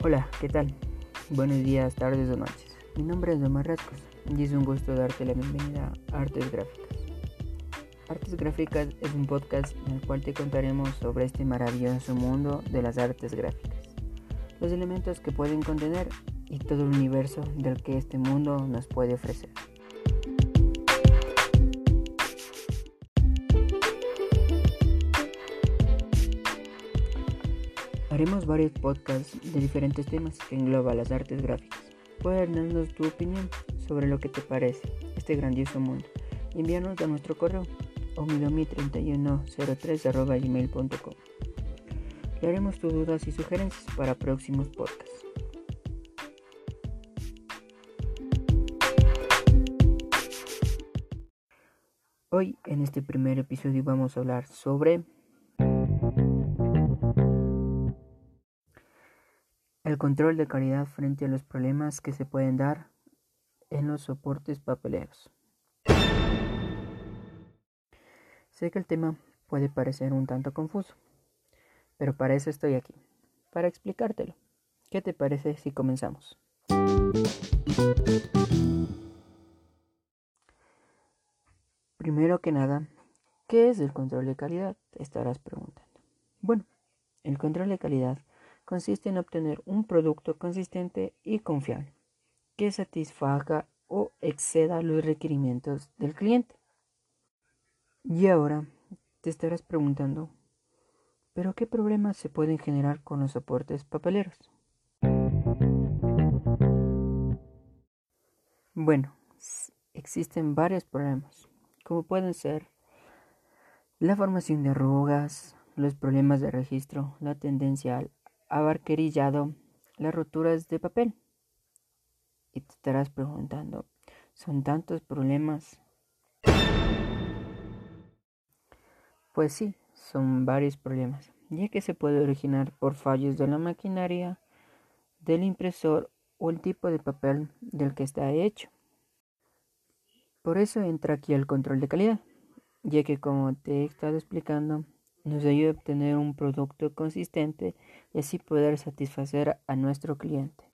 Hola, ¿qué tal? Buenos días, tardes o noches. Mi nombre es Omar Rascos y es un gusto darte la bienvenida a Artes Gráficas. Artes Gráficas es un podcast en el cual te contaremos sobre este maravilloso mundo de las artes gráficas, los elementos que pueden contener y todo el universo del que este mundo nos puede ofrecer. Haremos varios podcasts de diferentes temas que engloban las artes gráficas. Puedes darnos tu opinión sobre lo que te parece este grandioso mundo. Envíanos a nuestro correo omidomi3103.gmail.com Le haremos tus dudas y sugerencias para próximos podcasts. Hoy en este primer episodio vamos a hablar sobre El control de calidad frente a los problemas que se pueden dar en los soportes papeleros. Sé que el tema puede parecer un tanto confuso, pero para eso estoy aquí, para explicártelo. ¿Qué te parece si comenzamos? Primero que nada, ¿qué es el control de calidad? Te estarás preguntando. Bueno, el control de calidad consiste en obtener un producto consistente y confiable que satisfaga o exceda los requerimientos del cliente. Y ahora te estarás preguntando, ¿pero qué problemas se pueden generar con los soportes papeleros? Bueno, existen varios problemas, como pueden ser la formación de arrugas, los problemas de registro, la tendencia al abarquerillado las roturas de papel. Y te estarás preguntando, ¿son tantos problemas? Pues sí, son varios problemas, ya que se puede originar por fallos de la maquinaria, del impresor o el tipo de papel del que está hecho. Por eso entra aquí el control de calidad, ya que como te he estado explicando, nos ayuda a obtener un producto consistente y así poder satisfacer a nuestro cliente.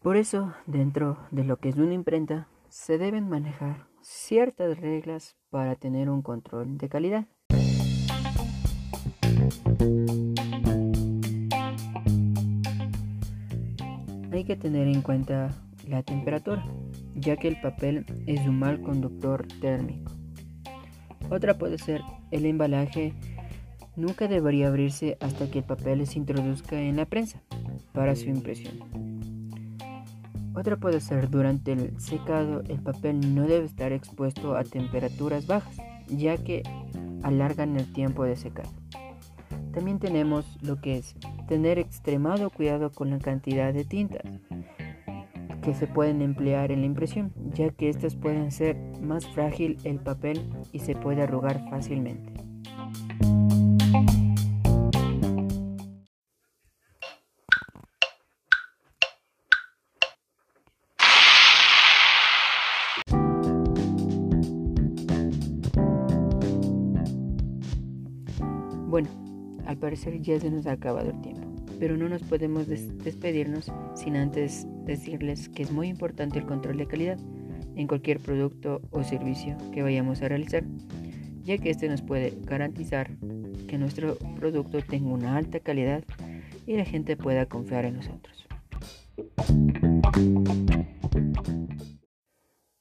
Por eso, dentro de lo que es una imprenta, se deben manejar ciertas reglas para tener un control de calidad. Hay que tener en cuenta la temperatura, ya que el papel es un mal conductor térmico. Otra puede ser el embalaje nunca debería abrirse hasta que el papel se introduzca en la prensa para su impresión. Otra puede ser durante el secado el papel no debe estar expuesto a temperaturas bajas ya que alargan el tiempo de secado. También tenemos lo que es tener extremado cuidado con la cantidad de tintas que se pueden emplear en la impresión, ya que estas pueden ser más frágil el papel y se puede arrugar fácilmente. Bueno, al parecer ya se nos ha acabado el tiempo pero no nos podemos despedirnos sin antes decirles que es muy importante el control de calidad en cualquier producto o servicio que vayamos a realizar, ya que este nos puede garantizar que nuestro producto tenga una alta calidad y la gente pueda confiar en nosotros.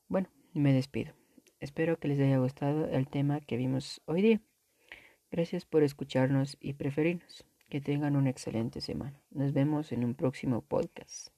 Bueno, me despido. Espero que les haya gustado el tema que vimos hoy día. Gracias por escucharnos y preferirnos. Que tengan una excelente semana. Nos vemos en un próximo podcast.